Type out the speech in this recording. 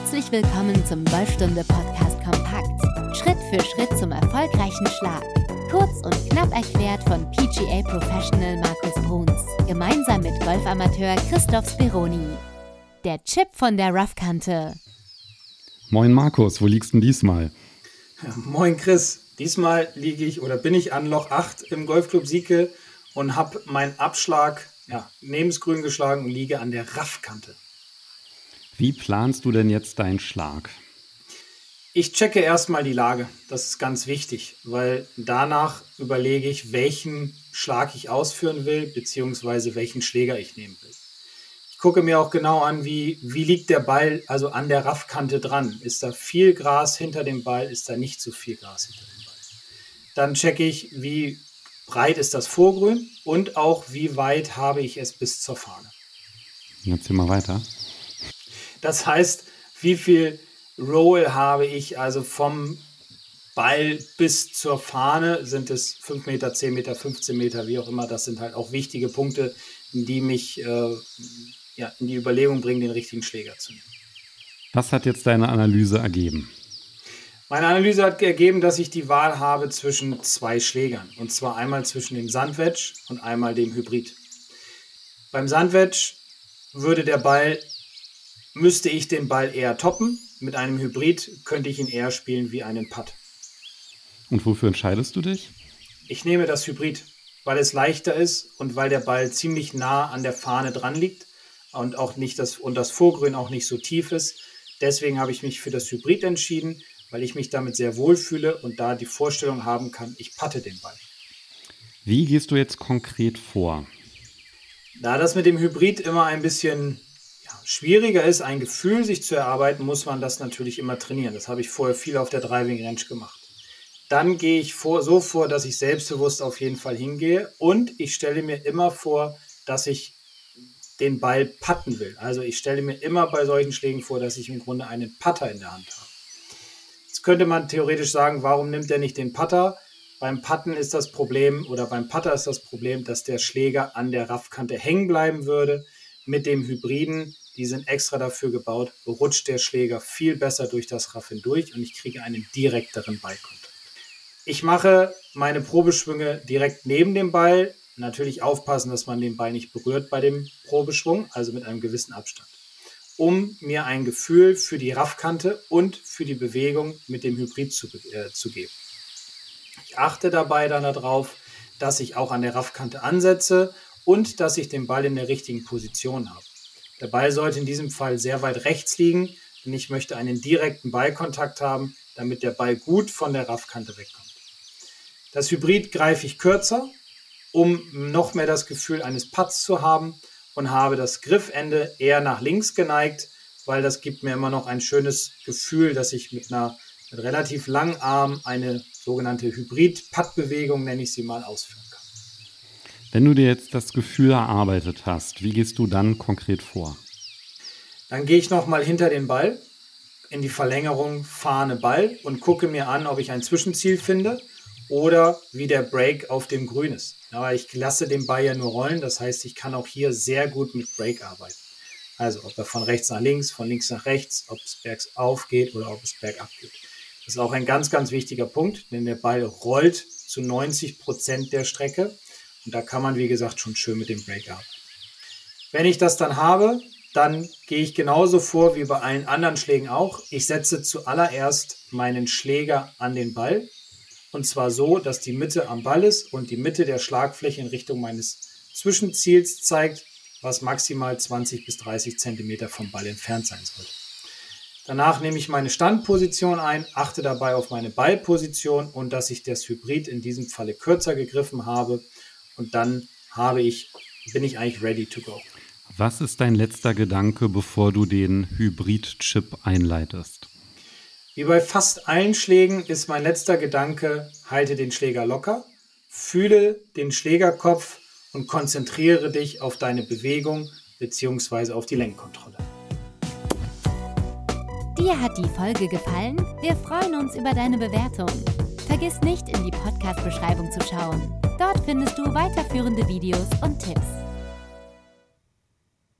Herzlich willkommen zum Golfstunde Podcast Kompakt. Schritt für Schritt zum erfolgreichen Schlag. Kurz und knapp erklärt von PGA Professional Markus Bruns. Gemeinsam mit Golfamateur Christoph Speroni. Der Chip von der Rough-Kante. Moin Markus, wo liegst du denn diesmal? Ja, moin Chris, diesmal liege ich oder bin ich an Loch 8 im Golfclub Sieke und habe meinen Abschlag ja, neben das Grün geschlagen und liege an der Raffkante. Wie planst du denn jetzt deinen Schlag? Ich checke erstmal die Lage. Das ist ganz wichtig, weil danach überlege ich, welchen Schlag ich ausführen will, beziehungsweise welchen Schläger ich nehmen will. Ich gucke mir auch genau an, wie, wie liegt der Ball also an der Raffkante dran. Ist da viel Gras hinter dem Ball? Ist da nicht so viel Gras hinter dem Ball? Dann checke ich, wie breit ist das Vorgrün und auch wie weit habe ich es bis zur Fahne. Jetzt mal weiter. Das heißt, wie viel Roll habe ich also vom Ball bis zur Fahne? Sind es 5 Meter, 10 Meter, 15 Meter, wie auch immer? Das sind halt auch wichtige Punkte, die mich äh, ja, in die Überlegung bringen, den richtigen Schläger zu nehmen. Was hat jetzt deine Analyse ergeben? Meine Analyse hat ergeben, dass ich die Wahl habe zwischen zwei Schlägern. Und zwar einmal zwischen dem Sandwedge und einmal dem Hybrid. Beim Sandwedge würde der Ball Müsste ich den Ball eher toppen, mit einem Hybrid könnte ich ihn eher spielen wie einen Putt. Und wofür entscheidest du dich? Ich nehme das Hybrid, weil es leichter ist und weil der Ball ziemlich nah an der Fahne dran liegt und auch nicht das und das Vorgrün auch nicht so tief ist. Deswegen habe ich mich für das Hybrid entschieden, weil ich mich damit sehr wohl fühle und da die Vorstellung haben kann, ich patte den Ball. Wie gehst du jetzt konkret vor? Da das mit dem Hybrid immer ein bisschen schwieriger ist, ein Gefühl sich zu erarbeiten, muss man das natürlich immer trainieren. Das habe ich vorher viel auf der Driving Range gemacht. Dann gehe ich vor, so vor, dass ich selbstbewusst auf jeden Fall hingehe und ich stelle mir immer vor, dass ich den Ball patten will. Also ich stelle mir immer bei solchen Schlägen vor, dass ich im Grunde einen Putter in der Hand habe. Jetzt könnte man theoretisch sagen, warum nimmt er nicht den Putter? Beim Putten ist das Problem oder beim Putter ist das Problem, dass der Schläger an der Raffkante hängen bleiben würde. Mit dem Hybriden die sind extra dafür gebaut, rutscht der Schläger viel besser durch das Raff hindurch und ich kriege einen direkteren Ballkontakt. Ich mache meine Probeschwünge direkt neben dem Ball. Natürlich aufpassen, dass man den Ball nicht berührt bei dem Probeschwung, also mit einem gewissen Abstand. Um mir ein Gefühl für die Raffkante und für die Bewegung mit dem Hybrid zu, äh, zu geben. Ich achte dabei dann darauf, dass ich auch an der Raffkante ansetze und dass ich den Ball in der richtigen Position habe. Der Ball sollte in diesem Fall sehr weit rechts liegen, denn ich möchte einen direkten Ballkontakt haben, damit der Ball gut von der Raffkante wegkommt. Das Hybrid greife ich kürzer, um noch mehr das Gefühl eines Putts zu haben und habe das Griffende eher nach links geneigt, weil das gibt mir immer noch ein schönes Gefühl, dass ich mit einer mit relativ langen Arm eine sogenannte Hybrid-Putt-Bewegung, nenne ich sie mal, ausführen kann. Wenn du dir jetzt das Gefühl erarbeitet hast, wie gehst du dann konkret vor? Dann gehe ich nochmal hinter den Ball in die Verlängerung Fahne Ball und gucke mir an, ob ich ein Zwischenziel finde oder wie der Break auf dem Grün ist. Aber ich lasse den Ball ja nur rollen, das heißt, ich kann auch hier sehr gut mit Break arbeiten. Also ob er von rechts nach links, von links nach rechts, ob es bergauf geht oder ob es bergab geht. Das ist auch ein ganz, ganz wichtiger Punkt, denn der Ball rollt zu 90 Prozent der Strecke und da kann man, wie gesagt, schon schön mit dem Break arbeiten. Wenn ich das dann habe, dann gehe ich genauso vor wie bei allen anderen Schlägen auch. Ich setze zuallererst meinen Schläger an den Ball. Und zwar so, dass die Mitte am Ball ist und die Mitte der Schlagfläche in Richtung meines Zwischenziels zeigt, was maximal 20 bis 30 Zentimeter vom Ball entfernt sein sollte. Danach nehme ich meine Standposition ein, achte dabei auf meine Ballposition und dass ich das Hybrid in diesem Falle kürzer gegriffen habe und dann habe ich, bin ich eigentlich ready to go. Was ist dein letzter Gedanke, bevor du den Hybrid-Chip einleitest? Wie bei fast allen Schlägen ist mein letzter Gedanke, halte den Schläger locker, fühle den Schlägerkopf und konzentriere dich auf deine Bewegung bzw. auf die Lenkkontrolle. Dir hat die Folge gefallen? Wir freuen uns über deine Bewertung. Vergiss nicht, in die Podcast-Beschreibung zu schauen. Dort findest du weiterführende Videos und Tipps.